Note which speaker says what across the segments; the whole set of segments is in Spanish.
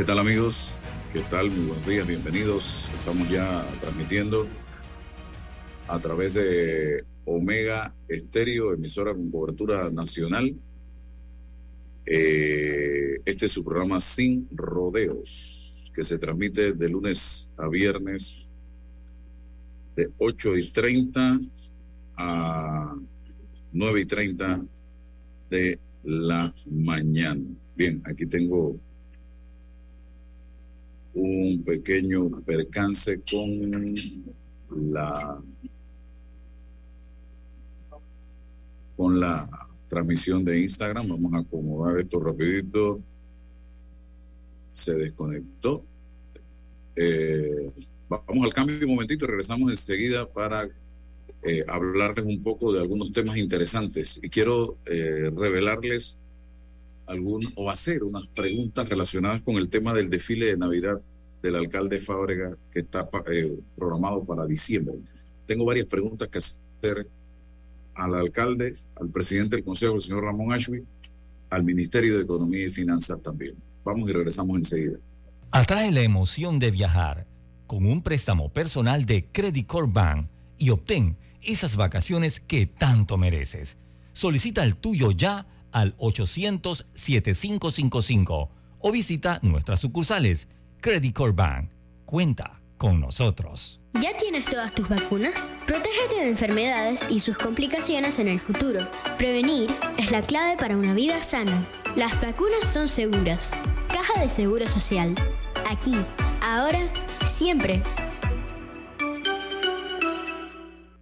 Speaker 1: ¿Qué tal amigos? ¿Qué tal? Muy buenos días, bienvenidos. Estamos ya transmitiendo a través de Omega Estéreo, emisora con cobertura nacional. Eh, este es su programa Sin Rodeos, que se transmite de lunes a viernes de 8 y 30 a 9 y 30 de la mañana. Bien, aquí tengo un pequeño percance con la con la transmisión de Instagram. Vamos a acomodar esto rapidito. Se desconectó. Eh, vamos al cambio un momentito y regresamos enseguida para eh, hablarles un poco de algunos temas interesantes. Y quiero eh, revelarles algún o hacer unas preguntas relacionadas con el tema del desfile de Navidad del alcalde Fábrega que está eh, programado para diciembre. Tengo varias preguntas que hacer al alcalde, al presidente del Consejo, el señor Ramón Ashby, al Ministerio de Economía y Finanzas también. Vamos y regresamos enseguida.
Speaker 2: Atrae la emoción de viajar con un préstamo personal de Credit Corp Bank y obtén esas vacaciones que tanto mereces. Solicita el tuyo ya al 800-7555 o visita nuestras sucursales. Credit Corp Bank. Cuenta con nosotros.
Speaker 3: ¿Ya tienes todas tus vacunas? Protégete de enfermedades y sus complicaciones en el futuro. Prevenir es la clave para una vida sana. Las vacunas son seguras. Caja de Seguro Social. Aquí, ahora, siempre.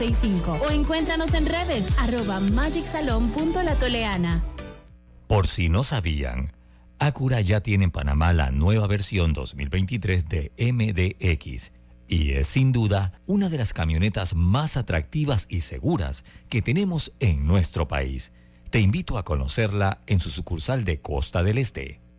Speaker 4: o encuéntranos en redes arroba magicsalon.latoleana.
Speaker 2: Por si no sabían, Acura ya tiene en Panamá la nueva versión 2023 de MDX y es sin duda una de las camionetas más atractivas y seguras que tenemos en nuestro país. Te invito a conocerla en su sucursal de Costa del Este.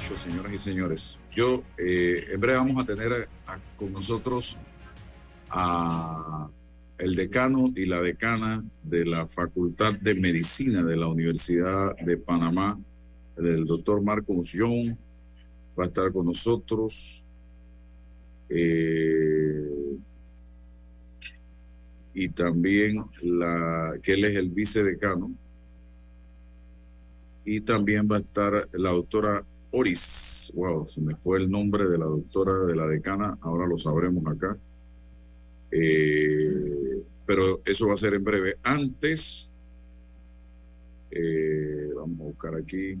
Speaker 1: señoras y señores, yo eh, en breve vamos a tener con nosotros a el decano y la decana de la Facultad de Medicina de la Universidad de Panamá, el doctor Marcos Young, va a estar con nosotros. Eh, y también la que él es el vicedecano y también va a estar la doctora Oris. Wow, se me fue el nombre de la doctora, de la decana, ahora lo sabremos acá. Eh, pero eso va a ser en breve. Antes, eh, vamos a buscar aquí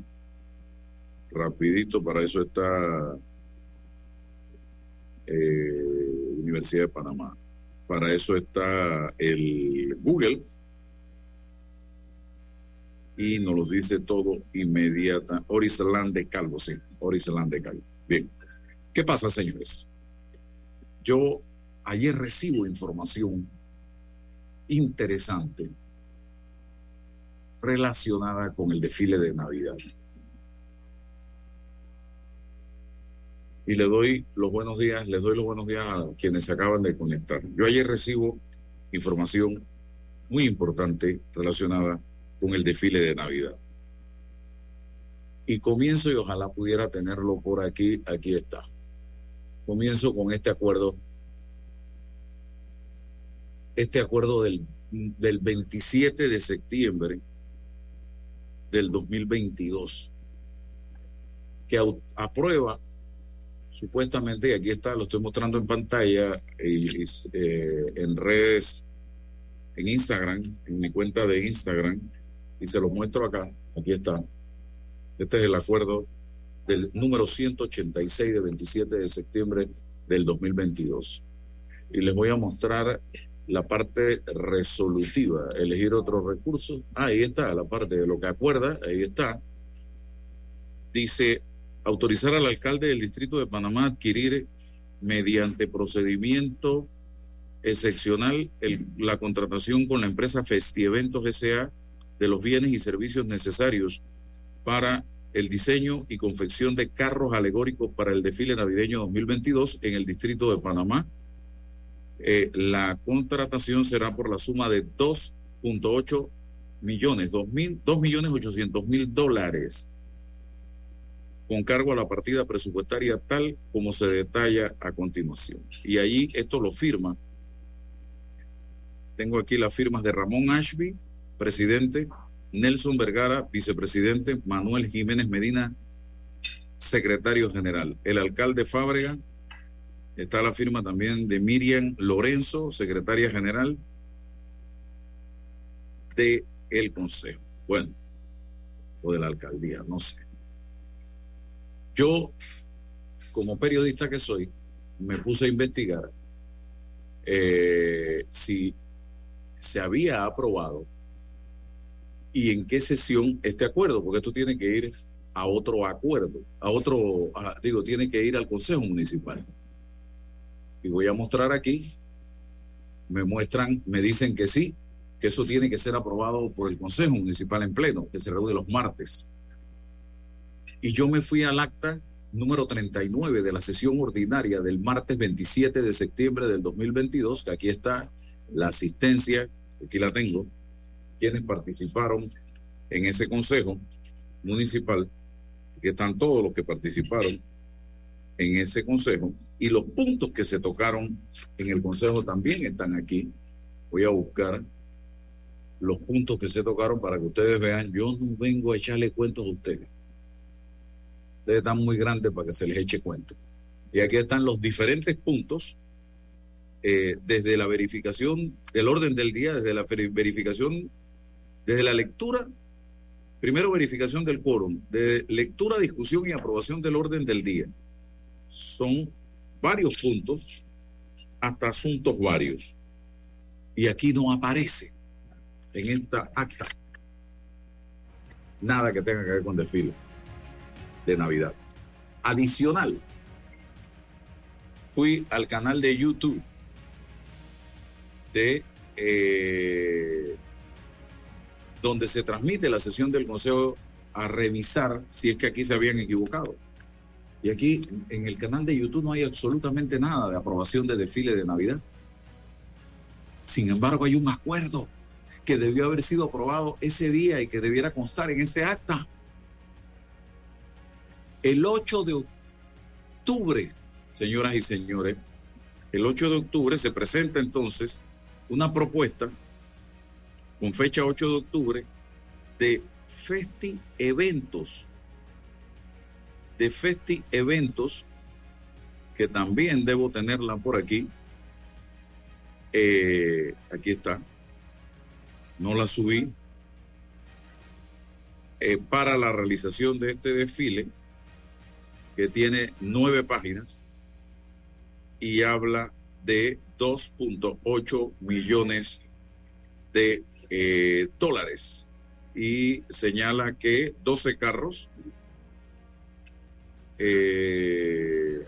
Speaker 1: rapidito, para eso está eh, Universidad de Panamá, para eso está el Google y nos lo dice todo inmediata. Orislán de Calvo, sí, Orislán de Calvo. Bien, ¿qué pasa, señores? Yo ayer recibo información interesante relacionada con el desfile de Navidad. Y le doy los buenos días, les doy los buenos días a quienes se acaban de conectar. Yo ayer recibo información muy importante relacionada con el desfile de Navidad. Y comienzo y ojalá pudiera tenerlo por aquí, aquí está. Comienzo con este acuerdo, este acuerdo del, del 27 de septiembre del 2022, que aprueba supuestamente, y aquí está, lo estoy mostrando en pantalla, y, eh, en redes, en Instagram, en mi cuenta de Instagram, y se lo muestro acá, aquí está. Este es el acuerdo del número 186 de 27 de septiembre del 2022. Y les voy a mostrar la parte resolutiva, elegir otros recursos. Ah, ahí está, la parte de lo que acuerda, ahí está. Dice, autorizar al alcalde del Distrito de Panamá adquirir mediante procedimiento excepcional la contratación con la empresa Festieventos S.A. de los bienes y servicios necesarios para el diseño y confección de carros alegóricos para el desfile navideño 2022 en el Distrito de Panamá eh, la contratación será por la suma de 2.8 millones, 2 millones 800 mil dólares, con cargo a la partida presupuestaria tal como se detalla a continuación. Y allí esto lo firma. Tengo aquí las firmas de Ramón Ashby, presidente, Nelson Vergara, vicepresidente, Manuel Jiménez Medina, secretario general, el alcalde Fábrega, Está la firma también de Miriam Lorenzo, secretaria general de el Consejo. Bueno, o de la alcaldía, no sé. Yo, como periodista que soy, me puse a investigar eh, si se había aprobado y en qué sesión este acuerdo, porque esto tiene que ir a otro acuerdo, a otro, digo, tiene que ir al Consejo Municipal y voy a mostrar aquí, me muestran, me dicen que sí, que eso tiene que ser aprobado por el Consejo Municipal en pleno, que se reúne los martes. Y yo me fui al acta número 39 de la sesión ordinaria del martes 27 de septiembre del 2022, que aquí está la asistencia, aquí la tengo, quienes participaron en ese Consejo Municipal, que están todos los que participaron en ese Consejo, y los puntos que se tocaron en el Consejo también están aquí. Voy a buscar los puntos que se tocaron para que ustedes vean. Yo no vengo a echarle cuentos a ustedes. Ustedes están muy grandes para que se les eche cuento. Y aquí están los diferentes puntos, eh, desde la verificación del orden del día, desde la verificación, desde la lectura, primero verificación del quórum, de lectura, discusión y aprobación del orden del día. Son varios puntos hasta asuntos varios. Y aquí no aparece en esta acta nada que tenga que ver con desfile de Navidad. Adicional, fui al canal de YouTube de eh, donde se transmite la sesión del Consejo a revisar si es que aquí se habían equivocado. Y aquí en el canal de YouTube no hay absolutamente nada de aprobación de desfile de Navidad. Sin embargo, hay un acuerdo que debió haber sido aprobado ese día y que debiera constar en ese acta. El 8 de octubre, señoras y señores, el 8 de octubre se presenta entonces una propuesta con fecha 8 de octubre de Festi Eventos de Festi Eventos, que también debo tenerla por aquí. Eh, aquí está. No la subí. Eh, para la realización de este desfile, que tiene nueve páginas y habla de 2.8 millones de eh, dólares y señala que 12 carros eh,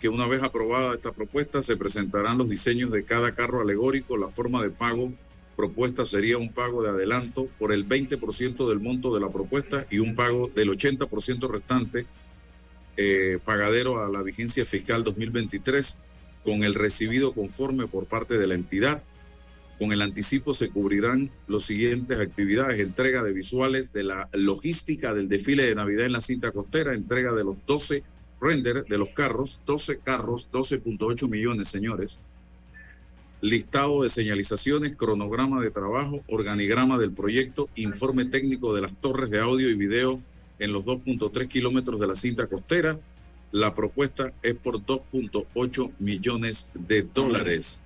Speaker 1: que una vez aprobada esta propuesta se presentarán los diseños de cada carro alegórico, la forma de pago propuesta sería un pago de adelanto por el 20% del monto de la propuesta y un pago del 80% restante eh, pagadero a la vigencia fiscal 2023 con el recibido conforme por parte de la entidad. Con el anticipo se cubrirán los siguientes actividades, entrega de visuales de la logística del desfile de Navidad en la cinta costera, entrega de los 12 render de los carros, 12 carros, 12.8 millones, señores, listado de señalizaciones, cronograma de trabajo, organigrama del proyecto, informe técnico de las torres de audio y video en los 2.3 kilómetros de la cinta costera. La propuesta es por 2.8 millones de dólares.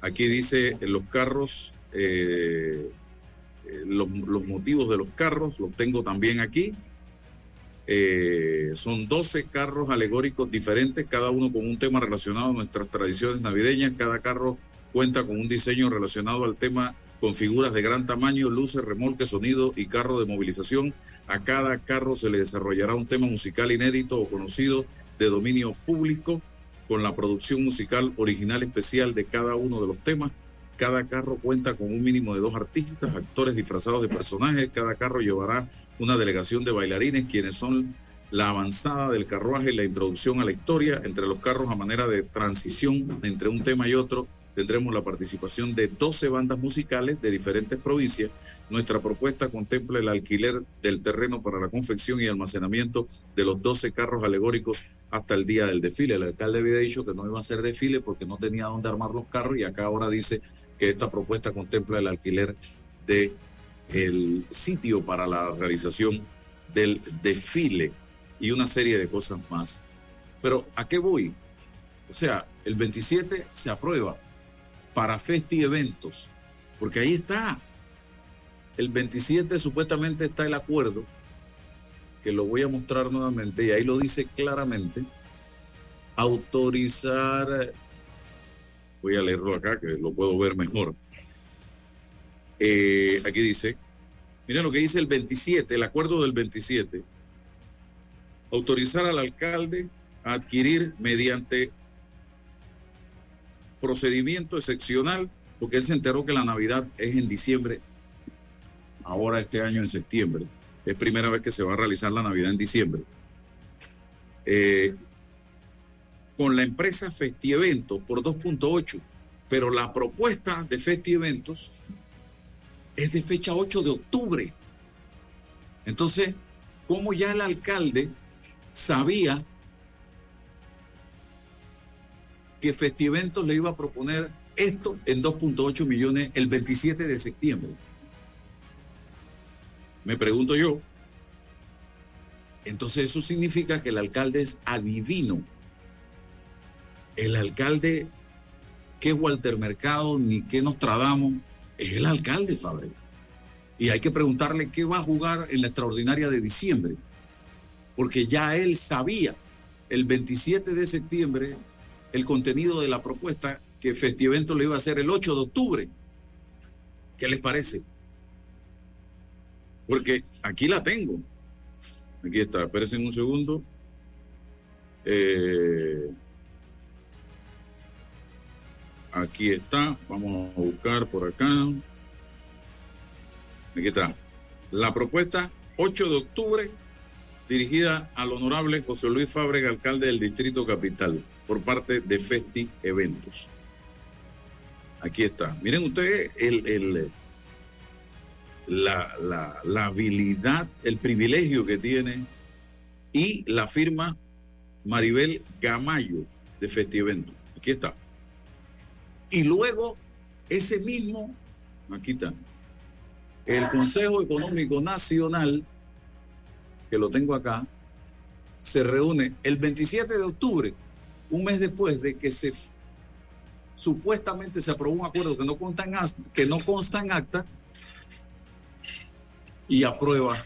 Speaker 1: Aquí dice los carros, eh, eh, los, motivos de los carros, los tengo también aquí. Eh, son 12 carros alegóricos diferentes, cada uno con un tema relacionado a nuestras tradiciones navideñas. Cada carro cuenta con un diseño relacionado al tema con figuras de gran tamaño, luces, remolque, sonido y carro de movilización. A cada carro se le desarrollará un tema musical inédito o conocido de dominio público con la producción musical original especial de cada uno de los temas. Cada carro cuenta con un mínimo de dos artistas, actores disfrazados de personajes. Cada carro llevará una delegación de bailarines, quienes son la avanzada del carruaje la introducción a la historia entre los carros a manera de transición entre un tema y otro tendremos la participación de 12 bandas musicales de diferentes provincias. Nuestra propuesta contempla el alquiler del terreno para la confección y almacenamiento de los 12 carros alegóricos hasta el día del desfile. El alcalde había dicho que no iba a hacer desfile porque no tenía dónde armar los carros y acá ahora dice que esta propuesta contempla el alquiler de el sitio para la realización del desfile y una serie de cosas más. Pero ¿a qué voy? O sea, el 27 se aprueba, para festi eventos, porque ahí está. El 27 supuestamente está el acuerdo, que lo voy a mostrar nuevamente, y ahí lo dice claramente, autorizar, voy a leerlo acá, que lo puedo ver mejor. Eh, aquí dice, miren lo que dice el 27, el acuerdo del 27, autorizar al alcalde a adquirir mediante procedimiento excepcional, porque él se enteró que la Navidad es en diciembre, ahora este año en septiembre. Es primera vez que se va a realizar la Navidad en diciembre. Eh, con la empresa Festieventos por 2.8, pero la propuesta de Festieventos es de fecha 8 de octubre. Entonces, como ya el alcalde sabía que Festiventos le iba a proponer esto en 2.8 millones el 27 de septiembre. Me pregunto yo, entonces eso significa que el alcalde es adivino. El alcalde, que Walter Mercado ni que Nostradamus, es el alcalde, Fabre. Y hay que preguntarle qué va a jugar en la extraordinaria de diciembre. Porque ya él sabía el 27 de septiembre el contenido de la propuesta que Festivento le iba a hacer el 8 de octubre. ¿Qué les parece? Porque aquí la tengo. Aquí está, espérense un segundo. Eh, aquí está, vamos a buscar por acá. Aquí está. La propuesta 8 de octubre dirigida al honorable José Luis Fábrega, alcalde del Distrito Capital por parte de Festi Eventos. Aquí está. Miren ustedes el, la, la, habilidad, el privilegio que tiene y la firma Maribel Gamayo de Festi Eventos. Aquí está. Y luego ese mismo, aquí está, el Consejo Económico Nacional, que lo tengo acá, se reúne el 27 de octubre un mes después de que se supuestamente se aprobó un acuerdo que no consta en, que no consta en acta y aprueba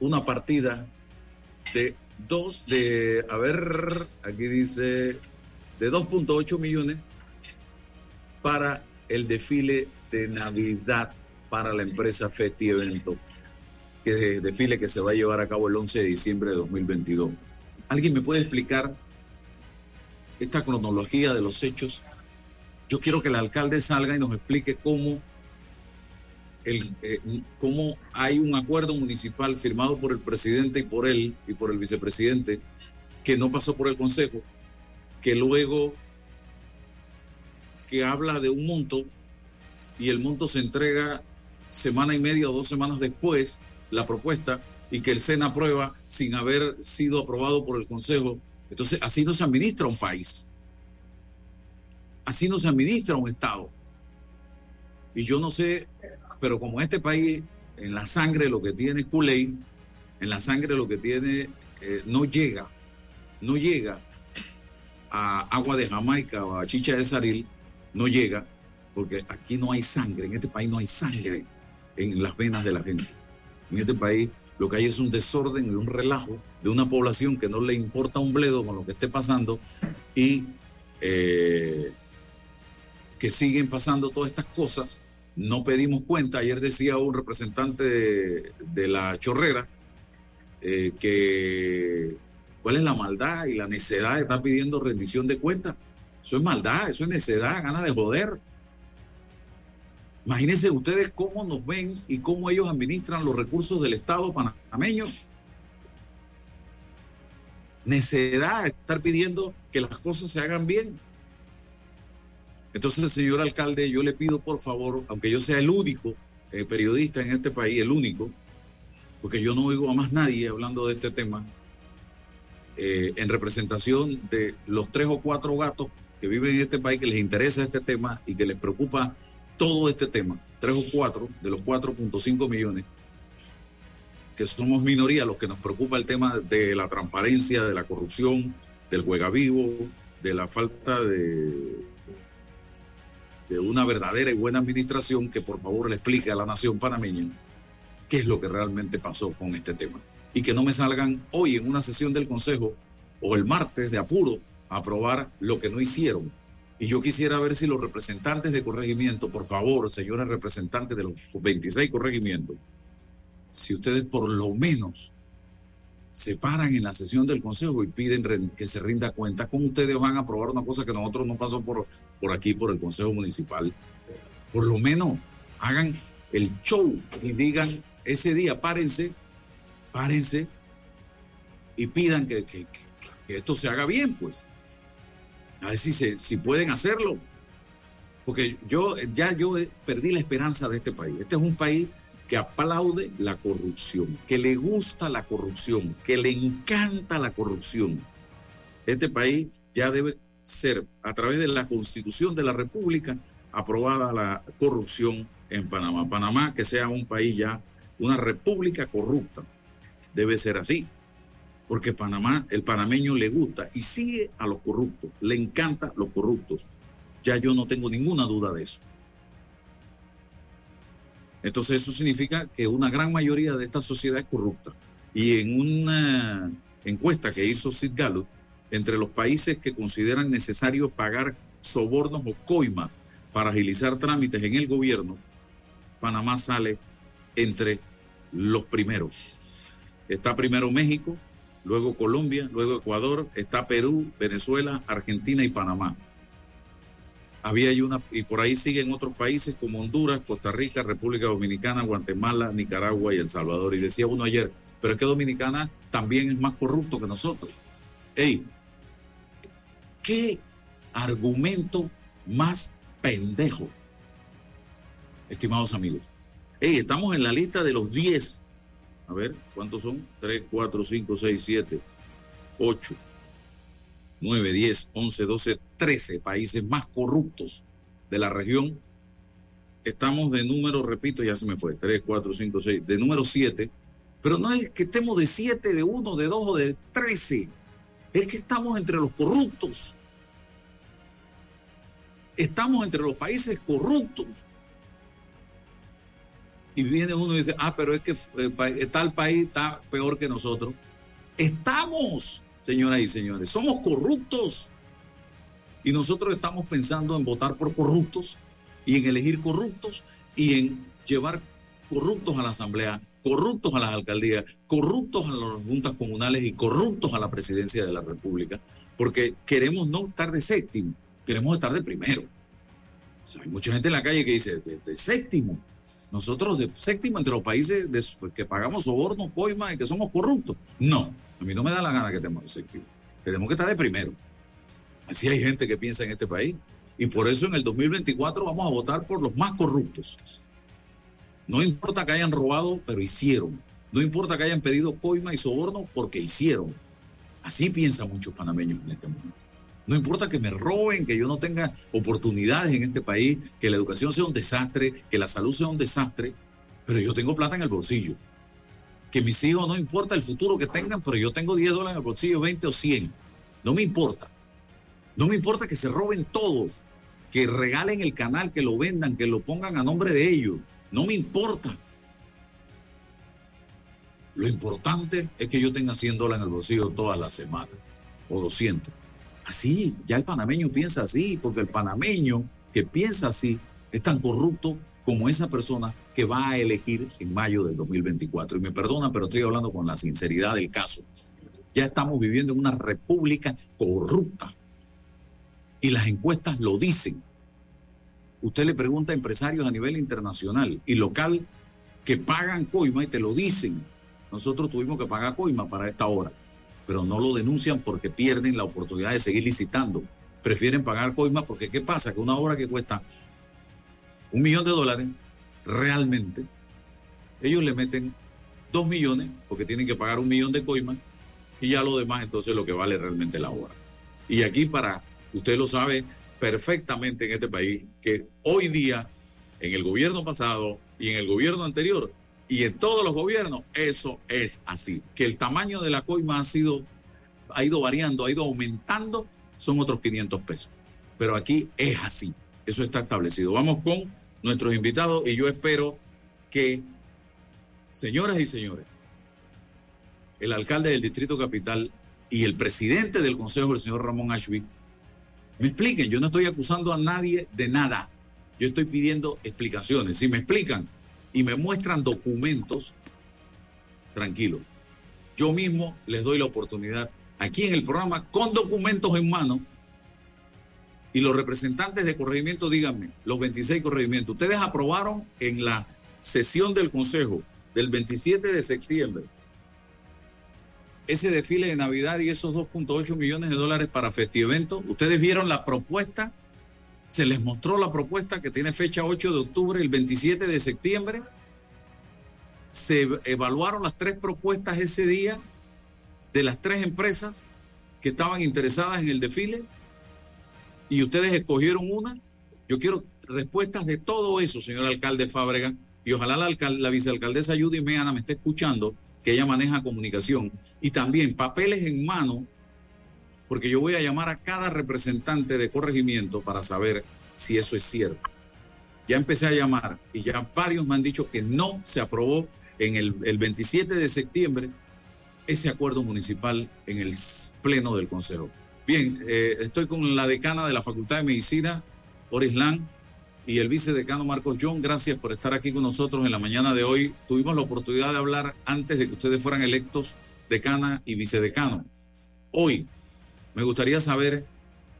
Speaker 1: una partida de dos, de, a ver, aquí dice, de 2.8 millones para el desfile de Navidad para la empresa Festi Evento, que desfile que se va a llevar a cabo el 11 de diciembre de 2022. ¿Alguien me puede explicar esta cronología de los hechos? Yo quiero que el alcalde salga y nos explique cómo, el, eh, cómo hay un acuerdo municipal firmado por el presidente y por él y por el vicepresidente que no pasó por el consejo, que luego que habla de un monto y el monto se entrega semana y media o dos semanas después, la propuesta, y que el SENA aprueba sin haber sido aprobado por el Consejo. Entonces, así no se administra un país. Así no se administra un Estado. Y yo no sé, pero como este país en la sangre lo que tiene es en la sangre lo que tiene eh, no llega, no llega a agua de Jamaica o a chicha de Saril, no llega, porque aquí no hay sangre, en este país no hay sangre en las venas de la gente. En este país lo que hay es un desorden y un relajo de una población que no le importa un bledo con lo que esté pasando y eh, que siguen pasando todas estas cosas. No pedimos cuenta. Ayer decía un representante de, la chorrera eh, que cuál es la maldad y la necedad de estar pidiendo rendición de cuentas. Eso es maldad, eso es necedad, ganas de joder. Imagínense ustedes cómo nos ven y cómo ellos administran los recursos del Estado panameño. Necedad estar pidiendo que las cosas se hagan bien. Entonces, señor alcalde, yo le pido por favor, aunque yo sea el único eh, periodista en este país, el único, porque yo no oigo a más nadie hablando de este tema, eh, en representación de los tres o cuatro gatos que viven en este país, que les interesa este tema y que les preocupa todo este tema, tres o cuatro de los 4.5 millones, que somos minoría, los que nos preocupa el tema de la transparencia, de la corrupción, del juega vivo, de la falta de, de una verdadera y buena administración, que por favor le explique a la nación panameña qué es lo que realmente pasó con este tema. Y que no me salgan hoy en una sesión del Consejo o el martes de apuro a aprobar lo que no hicieron y yo quisiera ver si los representantes de corregimiento, por favor, señores representantes de los 26 corregimientos, si ustedes por lo menos se paran en la sesión del Consejo y piden que se rinda cuenta, ¿cómo ustedes van a aprobar una cosa que nosotros no pasó por, por aquí, por el Consejo Municipal? Por lo menos hagan el show y digan ese día, párense, párense y pidan que, que esto se haga bien, pues a ver si, si pueden hacerlo. Porque yo ya yo perdí la esperanza de este país. Este es un país que aplaude la corrupción, que le gusta la corrupción, que le encanta la corrupción. Este país ya debe ser, a través de la constitución de la República, aprobada la corrupción en Panamá. Panamá que sea un país ya, una república corrupta. Debe ser así porque Panamá, el panameño le gusta y sigue a los corruptos, le encanta los corruptos. Ya yo no tengo ninguna duda de eso. Entonces eso significa que una gran mayoría de esta sociedad es corrupta. Y en una encuesta que hizo Sid Gallup, entre los países que consideran necesario pagar sobornos o coimas para agilizar trámites en el gobierno, Panamá sale entre los primeros. Está primero México, luego Colombia, luego Ecuador, está Perú, Venezuela, Argentina y Panamá. Había una, y por ahí siguen otros países como Honduras, Costa Rica, República Dominicana, Guatemala, Nicaragua y El Salvador. Y decía uno ayer, pero es que Dominicana también es más corrupto que nosotros. Ey, ¿qué argumento más pendejo? Estimados amigos. Ey, estamos en la lista de los 10 a ver, ¿cuántos son? 3, 4, 5, 6, 7, 8, 9, 10, 11, 12, 13 países más corruptos de la región. Estamos de número, repito, ya se me fue, 3, 4, 5, 6, de número 7. Pero no es que estemos de 7, de 1, de 2 o de 13. Es que estamos entre los corruptos. Estamos entre los países corruptos y viene uno y dice, ah, pero es que eh, tal país está peor que nosotros. Estamos, señoras y señores, somos corruptos. Y nosotros estamos pensando en votar por corruptos y en elegir corruptos y en llevar corruptos a la Asamblea, corruptos a las alcaldías, corruptos a las juntas comunales y corruptos a la presidencia de la República, porque queremos no estar de séptimo, queremos estar de primero. hay mucha gente en la calle que dice, de, séptimo. Nosotros de séptimo entre los países que pagamos soborno, coima y que somos corruptos. No, a mí no me da la gana que estemos de séptimo. Tenemos que estar de primero. Así hay gente que piensa en este país. Y por eso en el 2024 vamos a votar por los más corruptos. No importa que hayan robado, pero hicieron. No importa que hayan pedido coima y soborno, porque hicieron. Así piensan muchos panameños en este momento. No importa que me roben, que yo no tenga oportunidades en este país, que la educación sea un desastre, que la salud sea un desastre, pero yo tengo plata en el bolsillo. Que mis hijos no importa el futuro que tengan, pero yo tengo 10 dólares en el bolsillo, 20 o 100. No me importa. No me importa que se roben todo, que regalen el canal, que lo vendan, que lo pongan a nombre de ellos. No me importa. Lo importante es que yo tenga 100 dólares en el bolsillo toda la semana o 200. Así, ya el panameño piensa así, porque el panameño que piensa así es tan corrupto como esa persona que va a elegir en mayo del 2024. Y me perdona, pero estoy hablando con la sinceridad del caso. Ya estamos viviendo en una república corrupta. Y las encuestas lo dicen. Usted le pregunta a empresarios a nivel internacional y local que pagan coima y te lo dicen. Nosotros tuvimos que pagar coima para esta hora, pero no lo denuncian porque pierden la oportunidad de seguir licitando. Prefieren pagar coima porque ¿qué pasa? Que una obra que cuesta un millón de dólares, realmente, ellos le meten dos millones porque tienen que pagar un millón de coima y ya lo demás entonces lo que vale realmente la obra. Y aquí para, usted lo sabe, perfectamente en este país que hoy día, en el gobierno pasado y en el gobierno anterior, y en todos los gobiernos, eso es así. Que el tamaño de la coima ha sido, ha ido variando, ha ido aumentando, son otros 500 pesos. Pero aquí es así. Eso está establecido. Vamos con nuestros invitados y yo espero que, señoras y señores, el alcalde del Distrito Capital y el presidente del Consejo, el señor Ramón Ashby, me expliquen, yo no estoy acusando a nadie de nada. Yo estoy pidiendo explicaciones. Si me explican y me muestran documentos, tranquilo. Yo mismo les doy la oportunidad aquí en el programa con documentos en mano. Y los representantes de corregimiento, díganme, los 26 corregimientos, ustedes aprobaron en la sesión del Consejo del 27 de septiembre ese desfile de Navidad y esos 2.8 millones de dólares para festivento. Ustedes vieron la propuesta, se les mostró la propuesta que tiene fecha 8 de octubre, el 27 de septiembre. Se evaluaron las tres propuestas ese día de las tres empresas que estaban interesadas en el desfile y ustedes escogieron una. Yo quiero respuestas de todo eso, señor alcalde Fábrega, y ojalá la, la vicealcaldesa Judy Meana me esté escuchando que ella maneja comunicación, y también papeles en mano, porque yo voy a llamar a cada representante de corregimiento para saber si eso es cierto. Ya empecé a llamar y ya varios me han dicho que no se aprobó en el, 27 de septiembre ese acuerdo municipal en el pleno del Consejo. Bien, eh, estoy con la decana de la Facultad de Medicina, Orislán y el vicedecano Marcos John. Gracias por estar aquí con nosotros en la mañana de hoy. Tuvimos la oportunidad de hablar antes de que ustedes fueran electos decana y vicedecano. Hoy me gustaría saber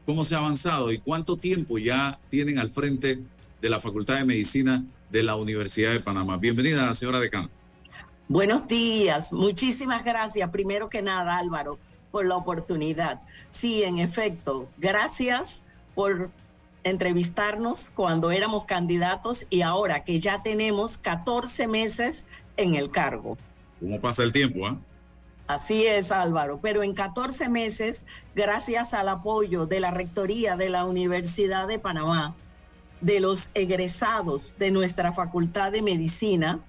Speaker 1: cómo se ha avanzado y cuánto tiempo ya tienen al frente de la Facultad de Medicina de la Universidad de Panamá. Bienvenida, señora decana.
Speaker 5: Buenos días, muchísimas gracias. Primero que nada, Álvaro, por la oportunidad. Sí, en efecto, gracias por entrevistarnos cuando éramos candidatos y ahora que ya tenemos 14 meses en el cargo.
Speaker 1: ¿Cómo pasa el tiempo? ah?
Speaker 5: Así es, Álvaro, pero en 14 meses, gracias al apoyo de la Rectoría de la Universidad de Panamá, de los egresados de nuestra Facultad de Medicina,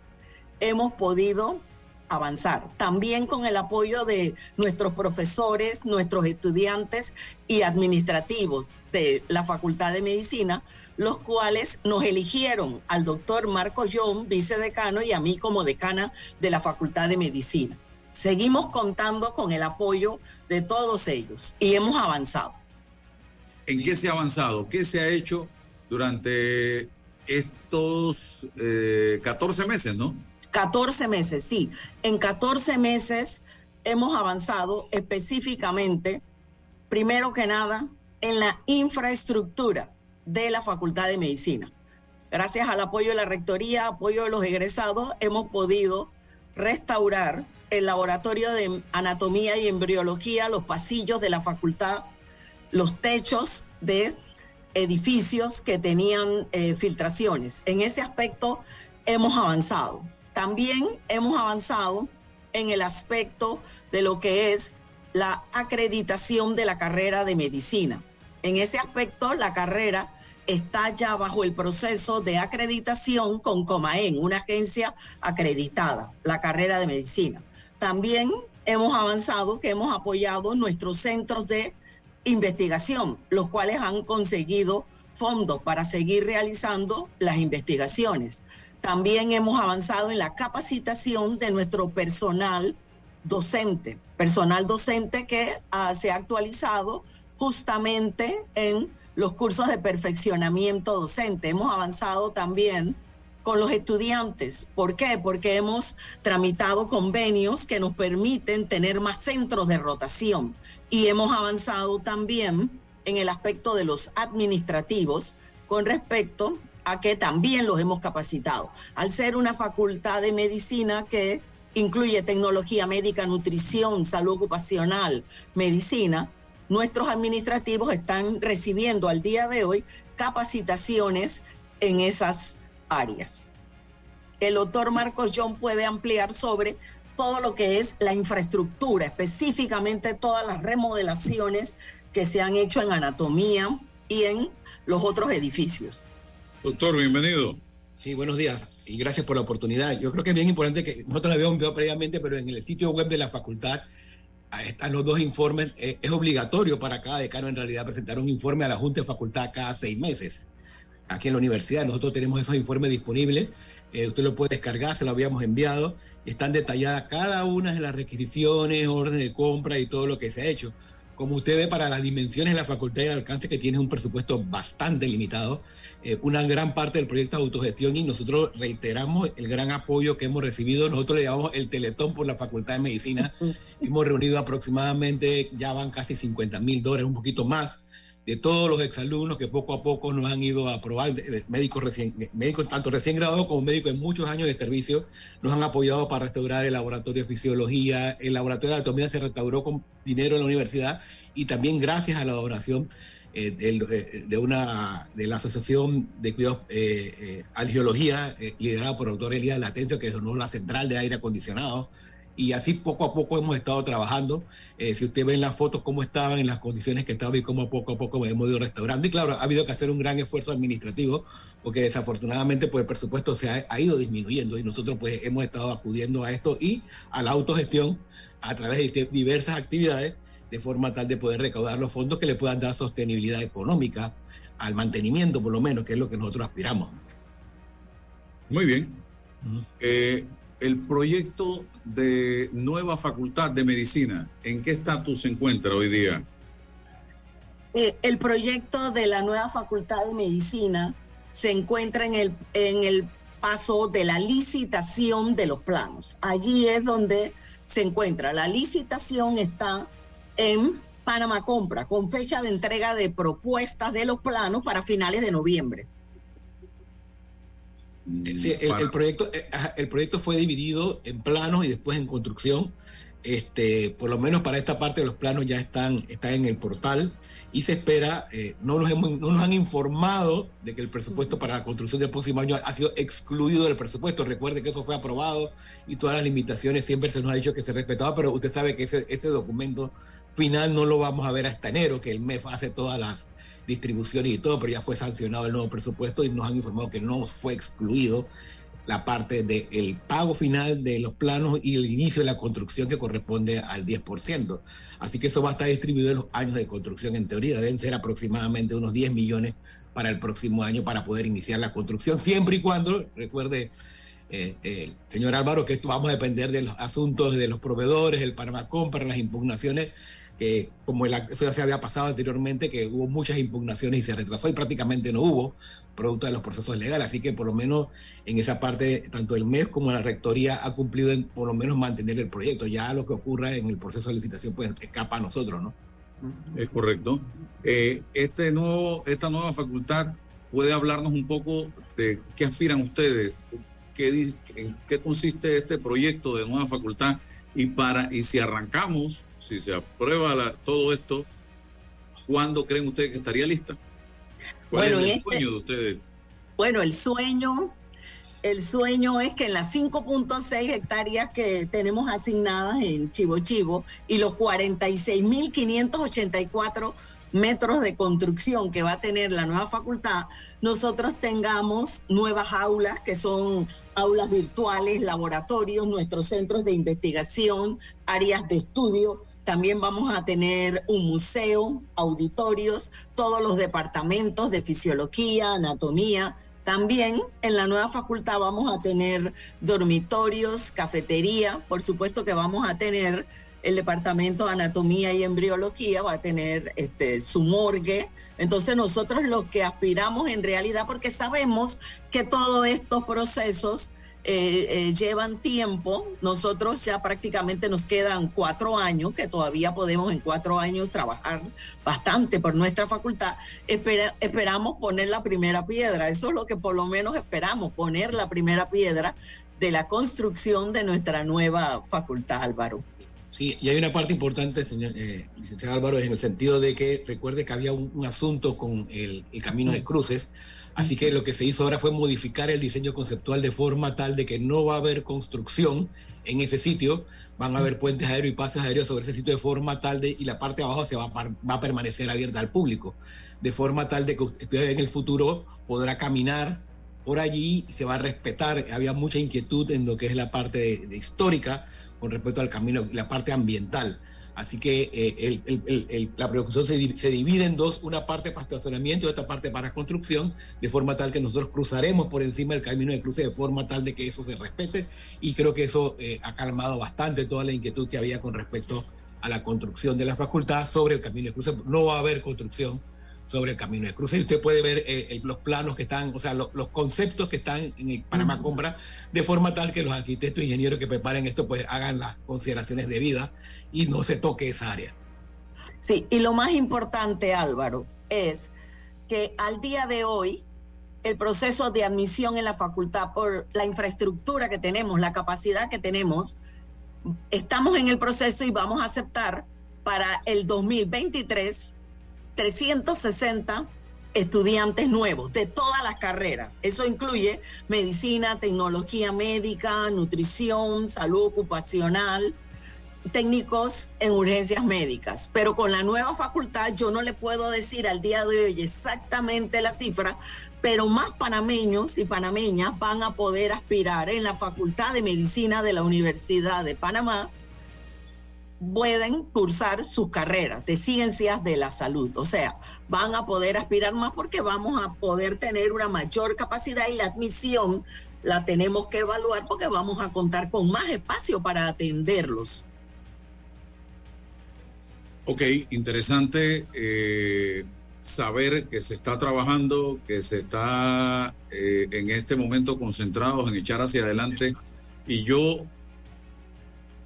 Speaker 5: hemos podido avanzar. También con el apoyo de nuestros profesores, nuestros estudiantes y administrativos de la Facultad de Medicina, los cuales nos eligieron al doctor Marco John, vicedecano, y a mí como decana de la Facultad de Medicina. Seguimos contando con el apoyo de todos ellos y hemos avanzado.
Speaker 1: ¿En qué se ha avanzado? ¿Qué se ha hecho durante estos 14 eh, meses, no?
Speaker 5: 14 meses, sí. En 14 meses hemos avanzado específicamente, primero que nada, en la infraestructura de la Facultad de Medicina. Gracias al apoyo de la Rectoría, apoyo de los egresados, hemos podido restaurar el laboratorio de anatomía y embriología, los pasillos de la facultad, los techos de edificios que tenían eh, filtraciones. En ese aspecto hemos avanzado. También hemos avanzado en el aspecto de lo que es la acreditación de la carrera de medicina. En ese aspecto, la carrera está ya bajo el proceso de acreditación con Comaen, una agencia acreditada, la carrera de medicina. También hemos avanzado que hemos apoyado nuestros centros de investigación, los cuales han conseguido fondos para seguir realizando las investigaciones. También hemos avanzado en la capacitación de nuestro personal docente, personal docente que ah, se ha actualizado justamente en los cursos de perfeccionamiento docente. Hemos avanzado también con los estudiantes. ¿Por qué? Porque hemos tramitado convenios que nos permiten tener más centros de rotación y hemos avanzado también en el aspecto de los administrativos con respecto a que también los hemos capacitado. Al ser una facultad de medicina que incluye tecnología médica, nutrición, salud ocupacional, medicina, nuestros administrativos están recibiendo al día de hoy capacitaciones en esas áreas. El doctor Marcos John puede ampliar sobre todo lo que es la infraestructura, específicamente todas las remodelaciones que se han hecho en anatomía y en los otros edificios.
Speaker 1: Doctor, bienvenido.
Speaker 6: Sí, buenos días y gracias por la oportunidad. Yo creo que es bien importante que nosotros la habíamos enviado previamente, pero en el sitio web de la facultad están los dos informes. Eh, es obligatorio para cada decano en realidad presentar un informe a la Junta de Facultad cada seis meses. Aquí en la universidad nosotros tenemos esos informes disponibles eh, usted lo puede descargar, se lo habíamos enviado. Están detalladas cada una de las requisiciones, orden de compra y todo lo que se ha hecho. Como usted ve, para las dimensiones de la facultad y el alcance que tiene un presupuesto bastante limitado, eh, una gran parte del proyecto de autogestión y nosotros reiteramos el gran apoyo que hemos recibido. Nosotros le llamamos el Teletón por la Facultad de Medicina. hemos reunido aproximadamente, ya van casi 50 mil dólares, un poquito más de todos los exalumnos que poco a poco nos han ido a probar, médicos, recién, médicos tanto recién graduados como médicos en muchos años de servicio, nos han apoyado para restaurar el laboratorio de fisiología, el laboratorio de anatomía se restauró con dinero en la universidad y también gracias a la donación eh, de, una de la Asociación de Cuidados eh, eh Algeología, eh, liderada por el doctor Elías Latencio, que donó la central de aire acondicionado y así poco a poco hemos estado trabajando. Eh, si usted ve en las fotos cómo estaban, en las condiciones que estaban y cómo poco a poco hemos ido restaurando. Y claro, ha habido que hacer un gran esfuerzo administrativo porque desafortunadamente pues el presupuesto se ha, ido disminuyendo y nosotros pues hemos estado acudiendo a esto y a la autogestión a través de diversas actividades de forma tal de poder recaudar los fondos que le puedan dar sostenibilidad económica al mantenimiento por lo menos, que es lo que nosotros aspiramos.
Speaker 1: Muy bien el proyecto de nueva facultad de medicina, ¿en qué estatus se encuentra hoy día?
Speaker 5: Eh, el proyecto de la nueva facultad de medicina se encuentra en el, en el paso de la licitación de los planos. Allí es donde se encuentra. La licitación está en Panamá Compra, con fecha de entrega de propuestas de los planos para finales de noviembre.
Speaker 6: Sí, el, proyecto, eh, el proyecto fue dividido en planos y después en construcción. Este, por lo menos para esta parte de los planos ya están, están en el portal y se espera, eh, no, nos hemos, no nos han informado de que el presupuesto para la construcción del próximo año ha sido excluido del presupuesto. Recuerde que eso fue aprobado y todas las limitaciones siempre se nos ha dicho que se respetaba, pero usted sabe que ese, ese documento final no lo vamos a ver hasta enero, que el MEF hace todas las, distribución y todo, pero ya fue sancionado el nuevo presupuesto y nos han informado que no fue excluido la parte del pago final de los planos y el inicio de la construcción que corresponde al 10%. Así que eso va a estar distribuido en los años de construcción. En teoría deben ser aproximadamente unos 10 millones para el próximo año para poder iniciar la construcción, siempre y cuando, recuerde, eh, eh, señor Álvaro, que esto vamos a depender de los asuntos de los proveedores, el Panamá para las impugnaciones que como el, eso ya se había pasado anteriormente, que hubo muchas impugnaciones y se retrasó y prácticamente no hubo, producto de los procesos legales. Así que por lo menos en esa parte, tanto el MES como la Rectoría ha cumplido en por lo menos mantener el proyecto. Ya lo que ocurra en el proceso de licitación pues escapa a nosotros, ¿no?
Speaker 1: Es correcto. Eh, este nuevo, esta nueva facultad puede hablarnos un poco de qué aspiran ustedes, qué, en qué consiste este proyecto de nueva facultad y para y si arrancamos, si se aprueba todo esto, ¿cuándo creen ustedes que estaría lista? ¿Cuál es el este sueño de ustedes?
Speaker 5: Bueno, el sueño, el sueño es que en las 5.6 hectáreas que tenemos asignadas en Chivo Chivo y los 46.584 metros de construcción que va a tener la nueva facultad, nosotros tengamos nuevas aulas que son aulas virtuales, laboratorios, nuestros centros de investigación, áreas de estudio. También vamos a tener un museo, auditorios, todos los departamentos de fisiología, anatomía. También en la nueva facultad vamos a tener dormitorios, cafetería, por supuesto que vamos a tener el departamento de anatomía y embriología va a tener este, su morgue. Entonces nosotros lo que aspiramos en realidad, porque sabemos que todos estos procesos eh, eh, llevan tiempo, nosotros ya prácticamente nos quedan cuatro años, que todavía podemos en cuatro años trabajar bastante por nuestra facultad, esperamos poner la primera piedra, eso es lo que por lo menos esperamos, poner la primera piedra de la construcción de nuestra nueva facultad, Álvaro.
Speaker 6: Sí, y hay una parte importante, señor eh, licenciado Álvaro, en el sentido de que recuerde que había un, asunto con el, camino de cruces, así que lo que se hizo ahora fue modificar el diseño conceptual de forma tal de que no va a haber construcción en ese sitio, van a haber puentes aéreos y pases aéreos sobre ese sitio de forma tal de, y la parte de abajo se va a, va a permanecer abierta al público, de forma tal de que usted en el futuro podrá caminar por allí y se va a respetar. Había mucha inquietud en lo que es la parte de histórica con respecto al camino, la parte ambiental. Así que eh, la producción se, divide en dos, una parte para estacionamiento y otra parte para construcción, de forma tal que nosotros cruzaremos por encima del camino de cruce de forma tal de que eso se respete y creo que eso eh, ha calmado bastante toda la inquietud que había con respecto a la construcción de la facultad sobre el camino de cruce. No va a haber construcción sobre el camino de cruce. Y usted puede ver eh, los planos que están, o sea, los conceptos que están en el Panamá Compra, de forma tal que los arquitectos e ingenieros que preparen esto, pues hagan las consideraciones debidas y no se toque esa área.
Speaker 5: Sí, y lo más importante, Álvaro, es que al día de hoy el proceso de admisión en la facultad por la infraestructura que tenemos, la capacidad que tenemos, estamos en el proceso y vamos a aceptar para el 2023 360 estudiantes nuevos de todas las carreras. Eso incluye medicina, tecnología médica, nutrición, salud ocupacional, técnicos en urgencias médicas. Pero con la nueva facultad yo no le puedo decir al día de hoy exactamente la cifra, pero más panameños y panameñas van a poder aspirar en la Facultad de Medicina de la Universidad de Panamá pueden cursar sus carreras de ciencias de la salud. O sea, van a poder aspirar más porque vamos a poder tener una mayor capacidad y la admisión la tenemos que evaluar porque vamos a contar con más espacio para atenderlos.
Speaker 1: Ok, interesante eh, saber que se está trabajando, que se está eh, en este momento concentrados en echar hacia adelante. Y yo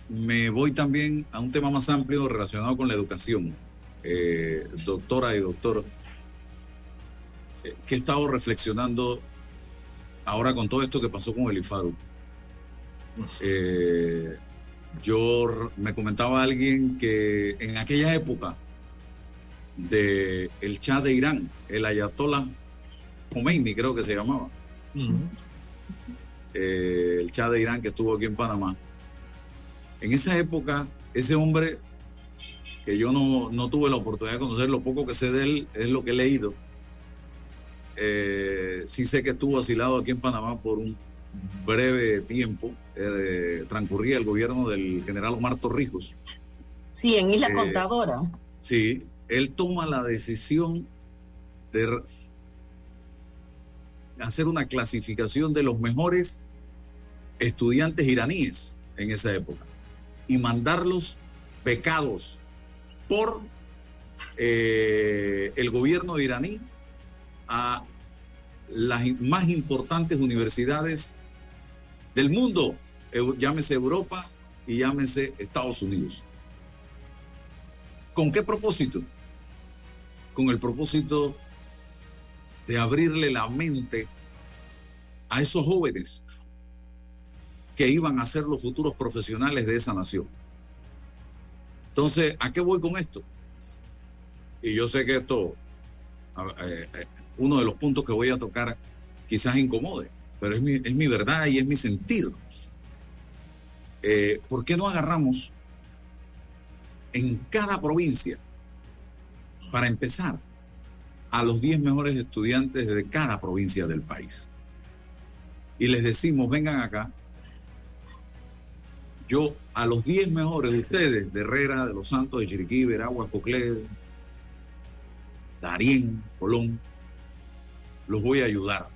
Speaker 1: me voy también a un tema más amplio relacionado con la educación. Eh, doctora y doctor, eh, ¿qué he estado reflexionando ahora con todo esto que pasó con el IFARU? Eh, yo me comentaba alguien que en aquella época de el Shah de Irán, el Ayatollah Khomeini creo que se llamaba, el Shah de Irán que estuvo aquí en Panamá, en esa época, ese hombre, que yo no, tuve la oportunidad de conocer, lo poco que sé de él es lo que he leído. Eh, sí sé que estuvo asilado aquí en Panamá por un breve tiempo. Eh, transcurría el gobierno del general Omar Torrijos.
Speaker 5: Sí, en Isla eh, Contadora.
Speaker 1: Sí, él toma la decisión de hacer una clasificación de los mejores estudiantes iraníes en esa época y mandarlos becados por eh, el gobierno iraní a las más importantes universidades del mundo, llámese Europa y llámese Estados Unidos. ¿Con qué propósito? Con el propósito de abrirle la mente a esos jóvenes que iban a ser los futuros profesionales de esa nación. Entonces, ¿a qué voy con esto? Y yo sé que esto, eh, eh, uno de los puntos que voy a tocar quizás incomode, pero es mi, es mi verdad y es mi sentido. Eh, ¿Por qué no agarramos en cada provincia, para empezar, a los 10 mejores estudiantes de cada provincia del país? Y les decimos, vengan acá, yo a los 10 mejores de ustedes, de Herrera, de Los Santos, de Chiriquí, Veragua, Coclé, Darién, Colón, los voy a ayudar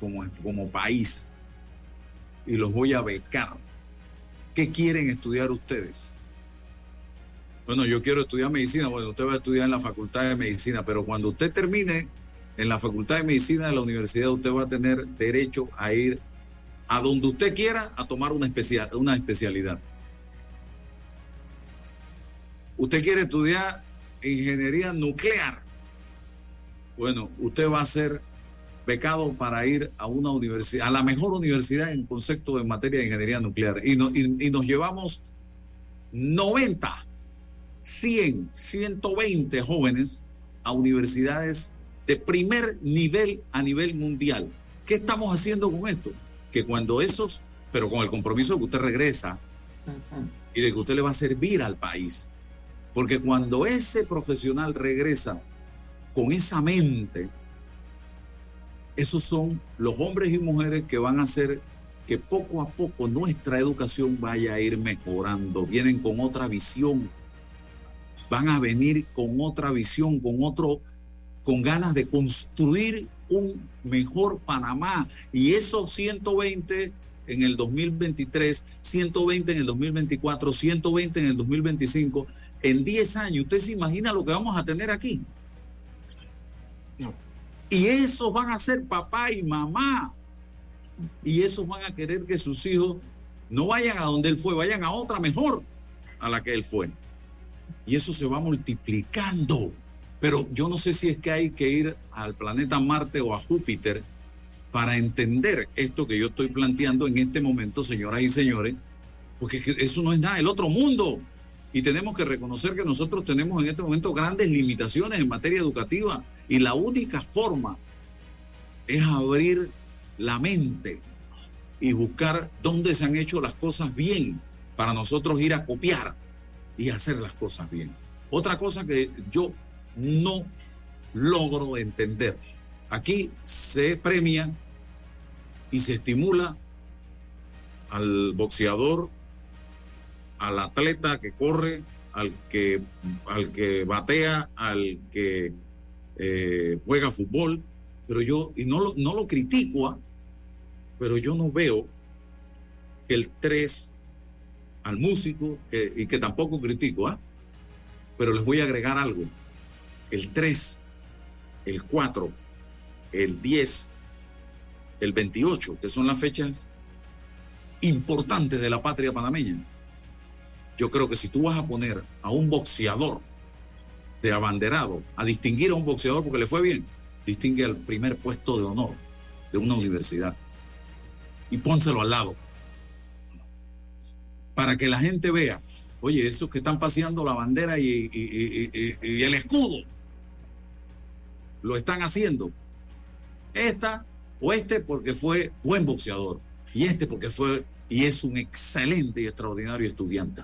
Speaker 1: como, como país y los voy a becar. ¿Qué quieren estudiar ustedes? Bueno, yo quiero estudiar medicina. Bueno, usted va a estudiar en la Facultad de Medicina, pero cuando usted termine en la Facultad de Medicina de la universidad, usted va a tener derecho a ir a donde usted quiera a tomar una, especial, una especialidad. Usted quiere estudiar ingeniería nuclear. Bueno, usted va a ser becado para ir a una universidad, a la mejor universidad en concepto en materia de ingeniería nuclear. Y, y nos llevamos 90, 100, 120 jóvenes a universidades de primer nivel a nivel mundial. ¿Qué estamos haciendo con esto? que cuando esos, pero con el compromiso de que usted regresa y de que usted le va a servir al país, porque cuando ese profesional regresa con esa mente, esos son los hombres y mujeres que van a hacer que poco a poco nuestra educación vaya a ir mejorando. Vienen con otra visión, van a venir con otra visión, con otro, con ganas de construir un mejor Panamá. Y esos 120 en el 2023, 120 en el 2024, 120 en el 2025, en 10 años, ¿usted se imagina lo que vamos a tener aquí? Y esos van a ser papá y mamá. Y esos van a querer que sus hijos no vayan a donde él fue, vayan a otra mejor a la que él fue. Y eso se va multiplicando. Pero yo no sé si es que hay que ir al planeta Marte o a Júpiter para entender esto que yo estoy planteando en este momento, señoras y señores, porque eso no es nada, el otro mundo. Y tenemos que reconocer que nosotros tenemos en este momento grandes limitaciones en materia educativa y la única forma es abrir la mente y buscar dónde se han hecho las cosas bien para nosotros ir a copiar y hacer las cosas bien. Otra cosa que yo no logro entender. Aquí se premia y se estimula al boxeador, al atleta que corre, al que, al que batea, al que eh, juega fútbol, pero yo, y no lo, no lo critico, ¿ah? pero yo no veo que el 3 al músico, y que tampoco critico, ¿ah? pero les voy a agregar algo el 3, el 4, el 10, el 28, que son las fechas importantes de la patria panameña. Yo creo que si tú vas a poner a un boxeador de abanderado, a distinguir a un boxeador porque le fue bien, distingue al primer puesto de honor de una universidad y pónselo al lado para que la gente vea, oye, esos que están paseando la bandera y, y el escudo, lo están haciendo. Esta o este porque fue buen boxeador y este porque fue y es un excelente y extraordinario estudiante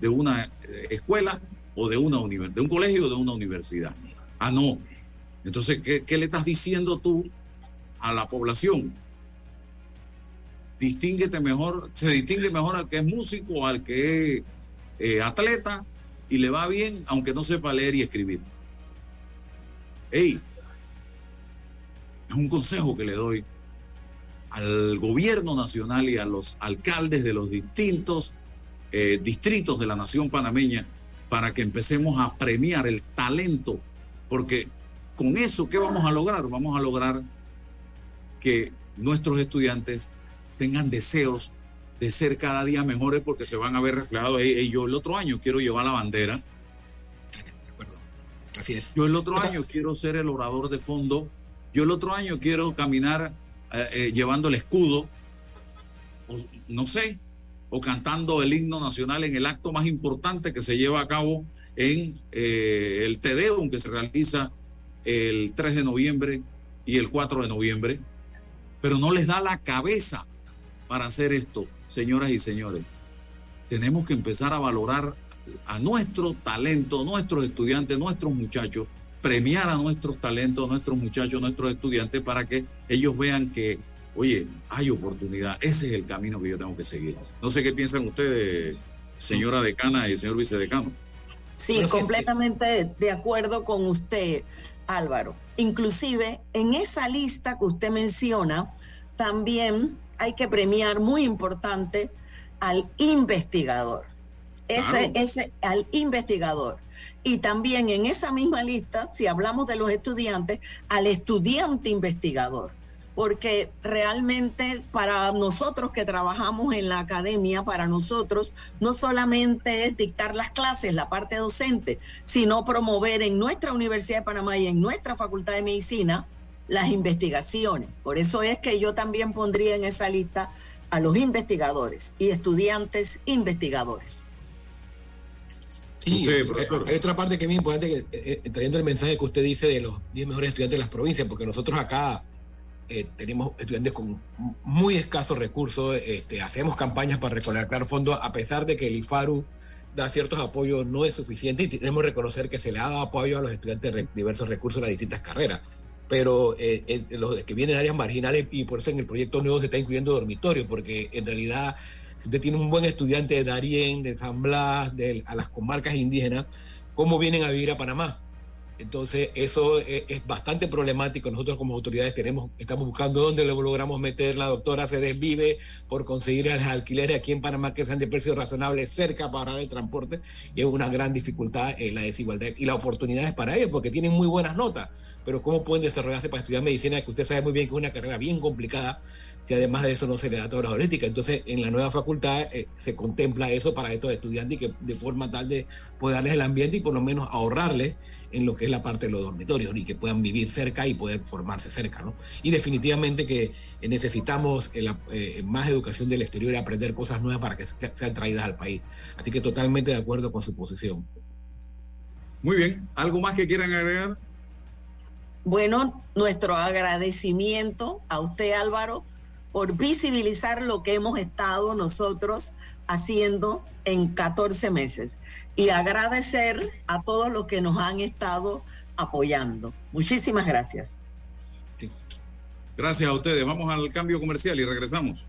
Speaker 1: de una eh, escuela o de una universidad, de un colegio o de una universidad. Ah, no. Entonces, ¿qué, le estás diciendo tú a la población? Distínguete mejor, se distingue mejor al que es músico, al que es eh, atleta y le va bien, aunque no sepa leer y escribir. Ey, es un consejo que le doy al gobierno nacional y a los alcaldes de los distintos eh, distritos de la nación panameña para que empecemos a premiar el talento, porque con eso, ¿qué vamos a lograr? Vamos a lograr que nuestros estudiantes tengan deseos de ser cada día mejores porque se van a ver reflejados. Y yo el otro año quiero llevar la bandera.
Speaker 6: Así es.
Speaker 1: Yo el otro año quiero ser el orador de fondo. Yo el otro año quiero caminar eh, eh, llevando el escudo. no sé, o cantando el himno nacional en el acto más importante que se lleva a cabo en eh, el Tedeum que se realiza el 3 de noviembre y el 4 de noviembre, pero no les da la cabeza para hacer esto, señoras y señores. Tenemos que empezar a valorar a nuestro talento, nuestros estudiantes, nuestros muchachos, premiar a nuestros talentos, nuestros muchachos, nuestros estudiantes para que ellos vean que oye, hay oportunidad, ese es el camino que yo tengo que seguir. No sé qué piensan ustedes, señora decana y señor vicedecano.
Speaker 5: Sí, completamente de acuerdo con usted, Álvaro. Inclusive en esa lista que usted menciona, también hay que premiar muy importante al investigador. Ese, ese, al investigador. Y también en esa misma lista, si hablamos de los estudiantes, al estudiante investigador porque realmente para nosotros que trabajamos en la academia, para nosotros no solamente es dictar las clases, la parte docente, sino promover en nuestra Universidad de Panamá y en nuestra Facultad de Medicina las investigaciones. Por eso es que yo también pondría en esa lista a los investigadores y estudiantes investigadores.
Speaker 6: Sí, hay otra parte que es muy importante, que, eh, eh, trayendo el mensaje que usted dice de los 10 mejores estudiantes de las provincias, porque nosotros acá eh, tenemos estudiantes con muy escasos recursos, este, hacemos campañas para recolectar fondos, a pesar de que el IFARU da ciertos apoyos, no es suficiente y tenemos que reconocer que se le ha dado apoyo a los estudiantes de diversos recursos de las distintas carreras. Pero eh, eh, los que vienen de áreas marginales, y por eso en el proyecto nuevo se está incluyendo dormitorio, porque en realidad, si usted tiene un buen estudiante de Darién, de San Blas, de, a las comarcas indígenas, ¿cómo vienen a vivir a Panamá? Entonces, eso es, bastante problemático. Nosotros como autoridades tenemos, estamos buscando dónde lo logramos meter. La doctora se desvive por conseguir los alquileres aquí en Panamá que sean de precio razonable cerca para el transporte. Y es una gran dificultad en la desigualdad y la oportunidad es para ellos porque tienen muy buenas notas. Pero ¿cómo pueden desarrollarse para estudiar medicina? Que usted sabe muy bien que es una carrera bien complicada si además de eso no se le da toda la holística. Entonces, en la nueva facultad eh, se contempla eso para estos estudiantes y que de forma tal de poder el ambiente y por lo menos ahorrarles en lo que es la parte de los dormitorios y que puedan vivir cerca y poder formarse cerca. ¿no? Y definitivamente que necesitamos eh, eh, más educación del exterior y aprender cosas nuevas para que sean traídas al país. Así que totalmente de acuerdo con su posición.
Speaker 1: Muy bien, ¿algo más que quieran agregar?
Speaker 5: Bueno, nuestro agradecimiento a usted Álvaro por visibilizar lo que hemos estado nosotros haciendo en 14 meses y agradecer a todos los que nos han estado apoyando. Muchísimas gracias.
Speaker 1: Gracias a ustedes. Vamos al cambio comercial y regresamos.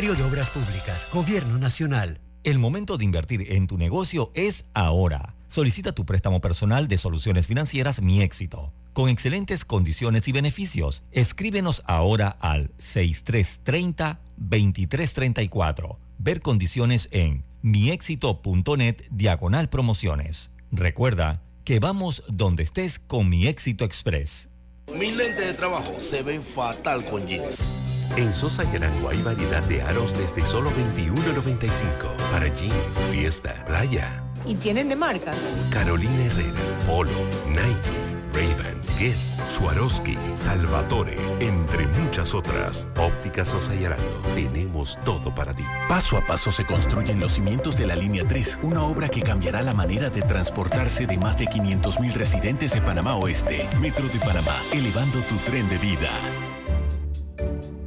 Speaker 7: de Obras Públicas, Gobierno Nacional.
Speaker 2: El momento de invertir en tu negocio es ahora. Solicita tu préstamo personal de soluciones financieras Mi Éxito. Con excelentes condiciones y beneficios, escríbenos ahora al 6330-2334. Ver condiciones en miexito.net diagonal promociones. Recuerda que vamos donde estés con Mi Éxito Express.
Speaker 8: Mis lentes de trabajo se ven fatal con jeans.
Speaker 9: En Sosa Yarango hay variedad de aros desde solo $21.95 para jeans, fiesta, playa.
Speaker 10: ¿Y tienen de marcas?
Speaker 9: Carolina Herrera, Polo, Nike, Ray-Ban, Guess, Swarovski, Salvatore, entre muchas otras. Óptica Sosa Yarango. Tenemos todo para ti.
Speaker 11: Paso a paso se construyen los cimientos de la Línea 3, una obra que cambiará la manera de transportarse de más de 500.000 residentes de Panamá Oeste. Metro de Panamá, elevando tu tren de vida.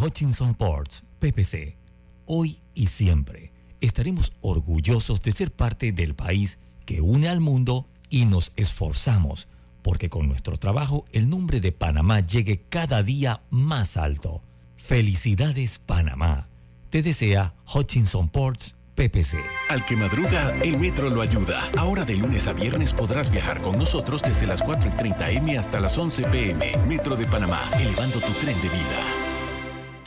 Speaker 2: Hutchinson Ports, PPC, hoy y siempre estaremos orgullosos de ser parte del país que une al mundo y nos esforzamos porque con nuestro trabajo el nombre de Panamá llegue cada día más alto. Felicidades Panamá. Te desea Hutchinson Ports PPC.
Speaker 11: Al que madruga, el metro lo ayuda. Ahora de lunes a viernes podrás viajar con nosotros desde las 4 y 30 M hasta las 11 PM. Metro de Panamá, elevando tu tren de vida.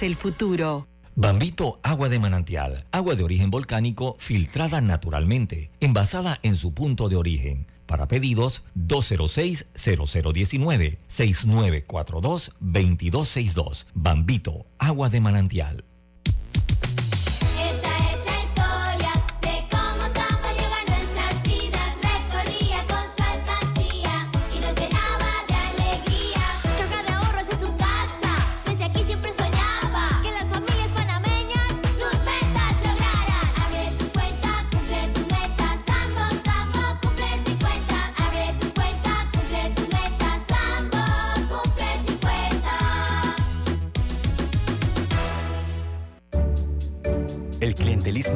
Speaker 12: el futuro.
Speaker 2: Bambito Agua de Manantial, agua de origen volcánico filtrada naturalmente, envasada en su punto de origen. Para pedidos 206-0019-6942-2262. Bambito Agua de Manantial.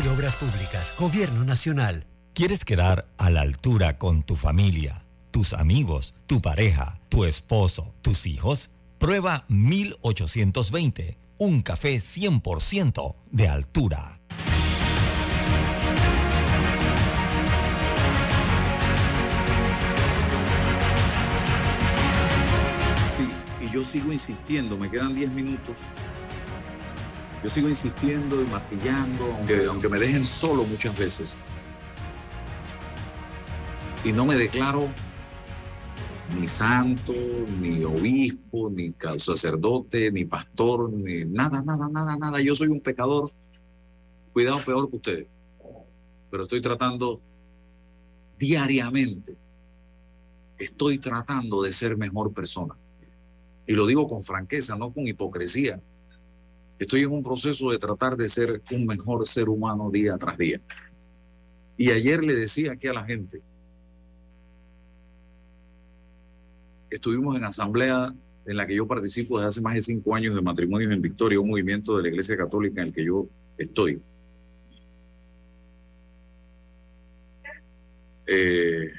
Speaker 7: de Obras Públicas, Gobierno Nacional.
Speaker 2: ¿Quieres quedar a la altura con tu familia, tus amigos, tu pareja, tu esposo, tus hijos? Prueba 1820, un café 100% de altura.
Speaker 1: Sí, y yo sigo insistiendo, me quedan 10 minutos yo sigo insistiendo y martillando, aunque, aunque me dejen solo muchas veces. Y no me declaro ni santo, ni obispo, ni sacerdote, ni pastor, ni nada, nada, nada, nada. Yo soy un pecador, cuidado peor que ustedes. Pero estoy tratando diariamente, estoy tratando de ser mejor persona. Y lo digo con franqueza, no con hipocresía. Estoy en un proceso de tratar de ser un mejor ser humano día tras día. Y ayer le decía aquí a la gente, estuvimos en asamblea en la que yo participo desde hace más de cinco años de matrimonios en Victoria, un movimiento de la Iglesia Católica en el que yo estoy. Eh,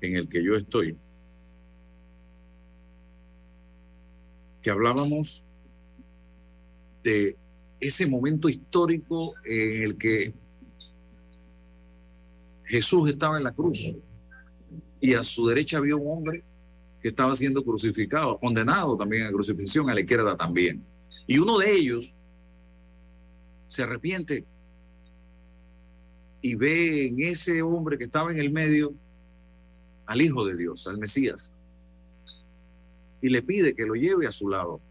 Speaker 1: en el que yo estoy, que hablábamos de ese momento histórico en el que Jesús estaba en la cruz y a su derecha había un hombre que estaba siendo crucificado, condenado también a crucifixión, a la izquierda también. Y uno de ellos se arrepiente y ve en ese hombre que estaba en el medio al Hijo de Dios, al Mesías, y le pide que lo lleve a su lado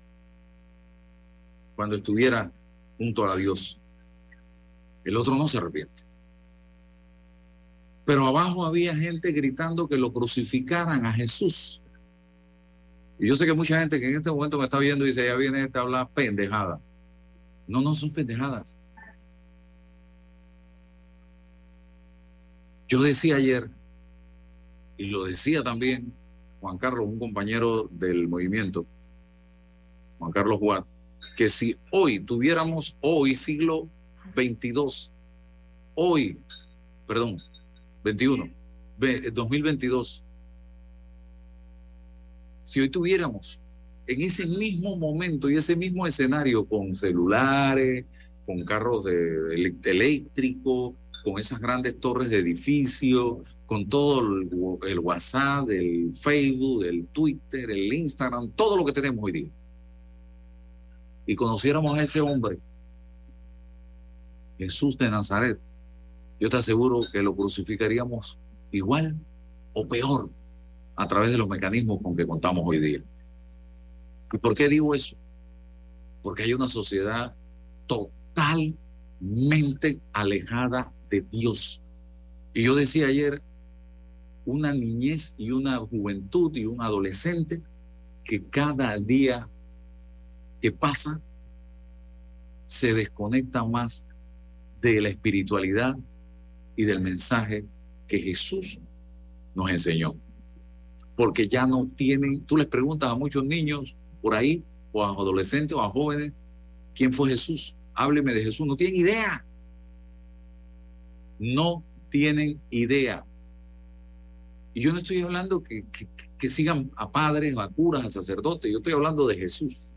Speaker 1: cuando estuviera junto a Dios. El otro no se arrepiente. Pero abajo había gente gritando que lo crucificaran a Jesús. Y yo sé que mucha gente que en este momento me está viendo dice, ya viene este a hablar pendejada. No, no son pendejadas. Yo decía ayer, y lo decía también Juan Carlos, un compañero del movimiento, Juan Carlos Juan, que si hoy tuviéramos, hoy siglo 22, hoy, perdón, 21, 2022, si hoy tuviéramos en ese mismo momento y ese mismo escenario con celulares, con carros de, eléctricos, con esas grandes torres de edificios, con todo el, WhatsApp, el Facebook, el Twitter, el Instagram, todo lo que tenemos hoy día. Y conociéramos a ese hombre, Jesús de Nazaret, yo te aseguro que lo crucificaríamos igual o peor a través de los mecanismos con que contamos hoy día. ¿Y por qué digo eso? Porque hay una sociedad totalmente alejada de Dios. Y yo decía ayer, una niñez y una juventud y un adolescente que cada día que pasa se desconecta más de la espiritualidad y del mensaje que Jesús nos enseñó. Porque ya no tienen, tú les preguntas a muchos niños por ahí, o a adolescentes o a jóvenes, ¿quién fue Jesús? Hábleme de Jesús, no tienen idea. No tienen idea. Y yo no estoy hablando que, que, que sigan a padres, a curas, a sacerdotes, yo estoy hablando de Jesús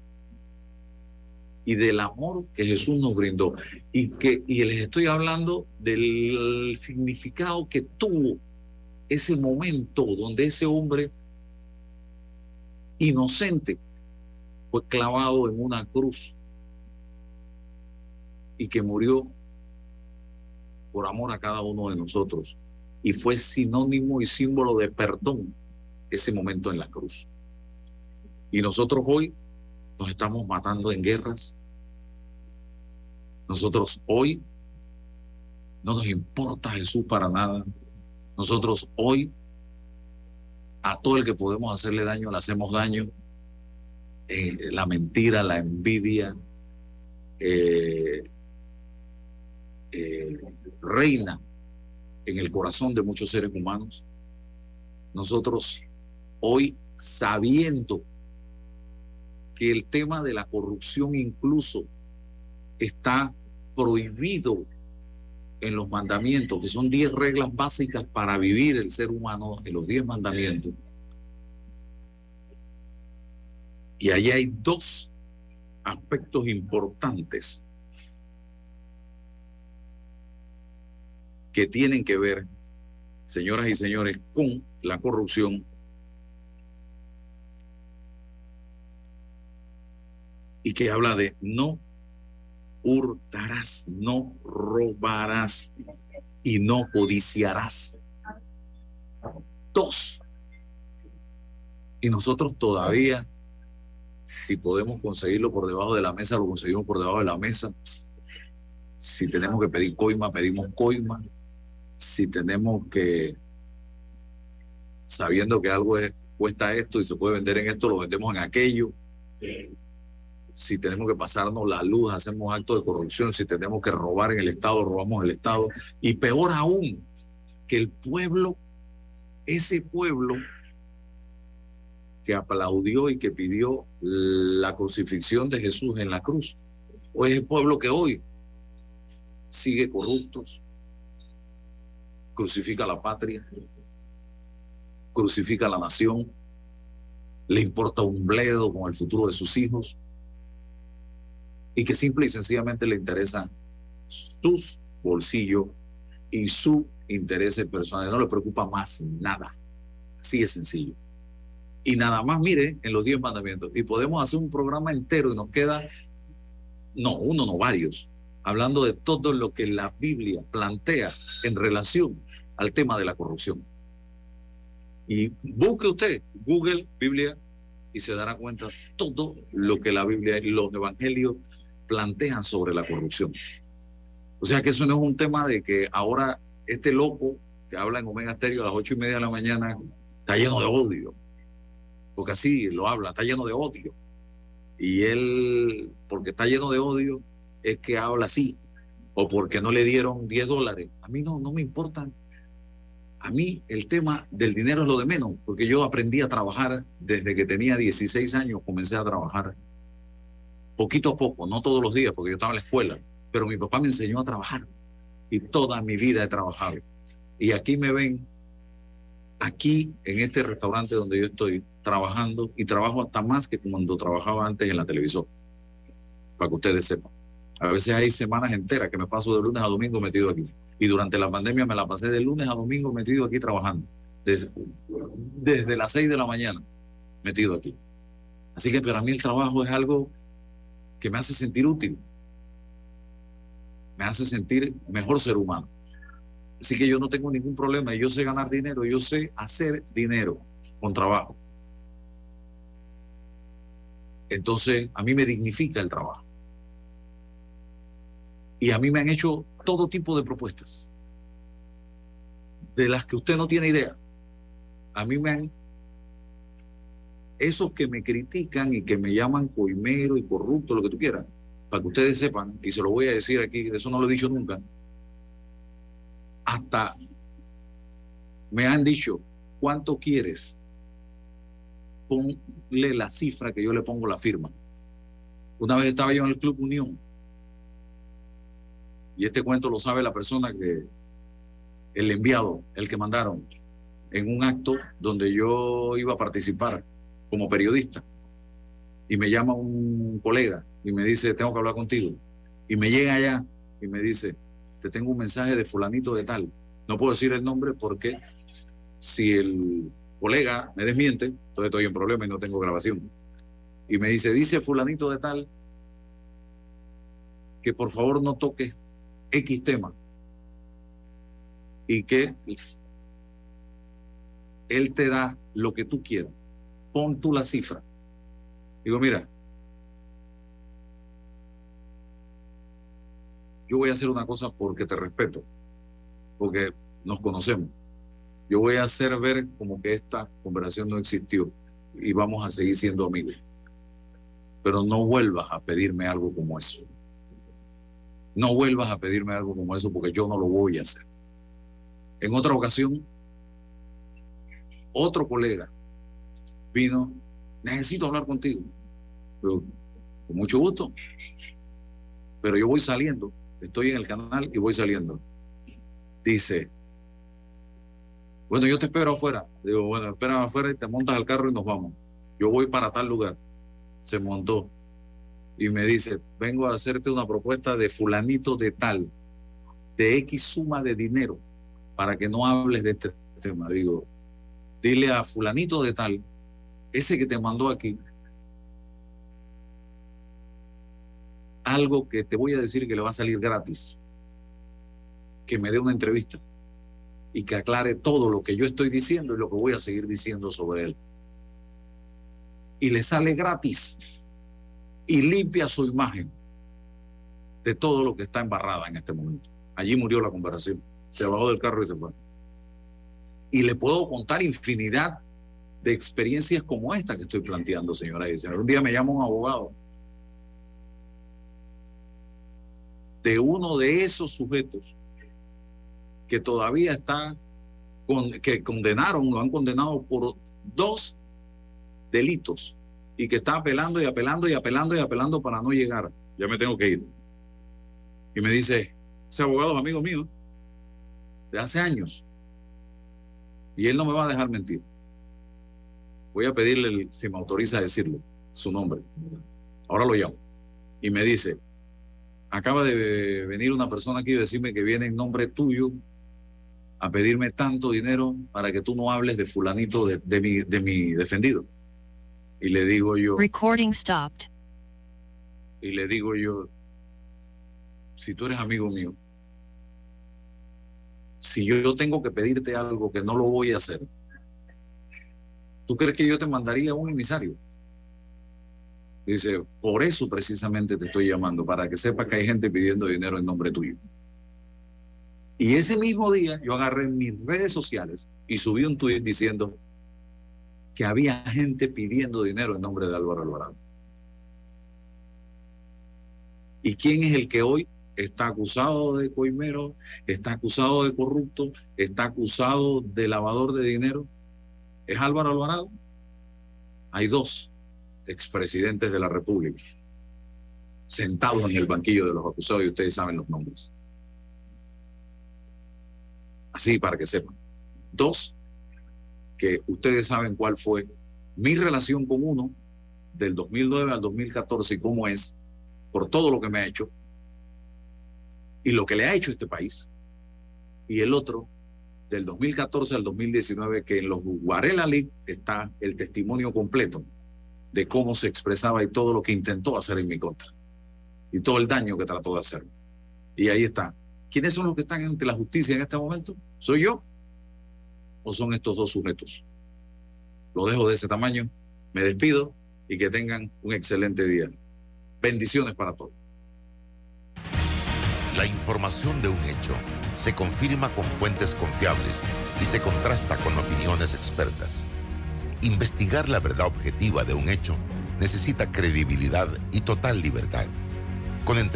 Speaker 1: y del amor que Jesús nos brindó. Y, que, y les estoy hablando del significado que tuvo ese momento donde ese hombre inocente fue clavado en una cruz y que murió por amor a cada uno de nosotros. Y fue sinónimo y símbolo de perdón ese momento en la cruz. Y nosotros hoy nos estamos matando en guerras. Nosotros hoy no nos importa Jesús para nada. Nosotros hoy a todo el que podemos hacerle daño le hacemos daño. Eh, la mentira, la envidia, eh, eh, reina en el corazón de muchos seres humanos. Nosotros hoy sabiendo que el tema de la corrupción incluso está prohibido en los mandamientos, que son 10 reglas básicas para vivir el ser humano, en los 10 mandamientos. Y ahí hay dos aspectos importantes que tienen que ver señoras y señores, con la corrupción y que habla de no hurtarás, no robarás y no codiciarás. Dos. Y nosotros todavía, si podemos conseguirlo por debajo de la mesa, lo conseguimos por debajo de la mesa. Si tenemos que pedir coima, pedimos coima. Si tenemos que, sabiendo que algo es- cuesta esto y se puede vender en esto, lo vendemos en aquello si tenemos que pasarnos la luz, hacemos actos de corrupción, si tenemos que robar en el Estado, robamos el Estado. Y peor aún, que el pueblo, ese pueblo que aplaudió y que pidió la crucifixión de Jesús en la cruz, o es el pueblo que hoy sigue corruptos, crucifica la patria, crucifica la nación, le importa un bledo con el futuro de sus hijos y que simple y sencillamente le interesan sus bolsillos y su interés personal. No le preocupa más nada. Así es sencillo. Y nada más mire en los diez mandamientos. Y podemos hacer un programa entero y nos queda, no, uno, no, varios, hablando de todo lo que la Biblia plantea en relación al tema de la corrupción. Y busque usted Google, Biblia, y se dará cuenta todo lo que la Biblia y los evangelios plantean sobre la corrupción. O sea que eso no es un tema de que ahora este loco que habla en Omega Stereo a las ocho y media de la mañana está lleno de odio. Porque así lo habla, está lleno de odio. Y él, porque está lleno de odio, es que habla así. O porque no le dieron 10 dólares. A mí no, no me importan. A mí el tema del dinero es lo de menos, porque yo aprendí a trabajar desde que tenía 16 años, comencé a trabajar poquito a poco, no todos los días, porque yo estaba en la escuela, pero mi papá me enseñó a trabajar y toda mi vida he trabajado. Y aquí me ven, aquí en este restaurante donde yo estoy trabajando y trabajo hasta más que cuando trabajaba antes en la televisión, para que ustedes sepan. A veces hay semanas enteras que me paso de lunes a domingo metido aquí. Y durante la pandemia me la pasé de lunes a domingo metido aquí trabajando. Desde, desde las 6 de la mañana metido aquí. Así que para mí el trabajo es algo que me hace sentir útil, me hace sentir mejor ser humano. Así que yo no tengo ningún problema, yo sé ganar dinero, yo sé hacer dinero con trabajo. Entonces, a mí me dignifica el trabajo. Y a mí me han hecho todo tipo de propuestas, de las que usted no tiene idea. A mí me han esos que me critican y que me llaman coimero y corrupto, lo que tú quieras, para que ustedes sepan, y se lo voy a decir aquí, eso no lo he dicho nunca, hasta me han dicho, ¿cuánto quieres? Ponle la cifra que yo le pongo la firma. Una vez estaba yo en el Club Unión, y este cuento lo sabe la persona que, el enviado, el que mandaron, en un acto donde yo iba a participar como periodista. Y me llama un colega y me dice, tengo que hablar contigo. Y me llega allá y me dice, te tengo un mensaje de fulanito de tal. No puedo decir el nombre porque si el colega me desmiente, entonces estoy en problema y no tengo grabación. Y me dice, dice fulanito de tal que por favor no toques X tema. Y que él te da lo que tú quieras pon tú la cifra. Digo, mira, yo voy a hacer una cosa porque te respeto, porque nos conocemos. Yo voy a hacer ver como que esta conversación no existió y vamos a seguir siendo amigos. Pero no vuelvas a pedirme algo como eso. No vuelvas a pedirme algo como eso porque yo no lo voy a hacer. En otra ocasión, otro colega vino, necesito hablar contigo. Con mucho gusto. Pero yo voy saliendo, estoy en el canal y voy saliendo. Dice, bueno, yo te espero afuera. Digo, bueno, espera afuera y te montas al carro y nos vamos. Yo voy para tal lugar. Se montó y me dice, vengo a hacerte una propuesta de fulanito de tal, de X suma de dinero. para que no hables de este tema. Digo, dile a fulanito de tal, ese que te mandó aquí, algo que te voy a decir que le va a salir gratis, que me dé una entrevista y que aclare todo lo que yo estoy diciendo y lo que voy a seguir diciendo sobre él. Y le sale gratis y limpia su imagen de todo lo que está embarrada en este momento. Allí murió la conversación. Se bajó del carro y se fue. Y le puedo contar infinidad de experiencias como esta que estoy planteando, señora y señores. Un día me llama un abogado de uno de esos sujetos que todavía está, con, que condenaron, lo han condenado por dos delitos y que está apelando y apelando y apelando y apelando para no llegar. Ya me tengo que ir. Y me dice, ese abogado es amigo mío de hace años. Y él no me va a dejar mentir. Voy a pedirle, si me autoriza a decirlo, su nombre. Ahora lo llamo. Y me dice, acaba de venir una persona aquí y decirme que viene en nombre tuyo a pedirme tanto dinero para que tú no hables de fulanito de, de mi, de mi defendido. Y le digo yo,
Speaker 13: Recording stopped.
Speaker 1: y le digo yo, si tú eres amigo mío, si yo tengo que pedirte algo que no lo voy a hacer, ¿tú crees que yo te mandaría un emisario? Dice, por eso precisamente te estoy llamando, para que sepas que hay gente pidiendo dinero en nombre tuyo. Y ese mismo día yo agarré mis redes sociales y subí un tuit diciendo que había gente pidiendo dinero en nombre de Álvaro Alvarado. ¿Y quién es el que hoy está acusado de coimero, está acusado de corrupto, está acusado de lavador de dinero? ¿Es Álvaro Alvarado? Hay dos expresidentes de la República sentados en el banquillo de los acusados y ustedes saben los nombres. Así para que sepan. Dos, que ustedes saben cuál fue mi relación con uno del 2009 al 2014 y cómo es por todo lo que me ha hecho y lo que le ha hecho este país. Y el otro, del 2014 al 2019, que en los Guarela League está el testimonio completo de cómo se expresaba y todo lo que intentó hacer en mi contra. Y todo el daño que trató de hacer. Y ahí está. ¿Quiénes son los que están ante la justicia en este momento? ¿Soy yo? ¿O son estos dos sujetos? Lo dejo de ese tamaño. Me despido y que tengan un excelente día. Bendiciones para todos.
Speaker 14: La información de un hecho se confirma con fuentes confiables y se contrasta con opiniones expertas. Investigar la verdad objetiva de un hecho necesita credibilidad y total libertad. Con entre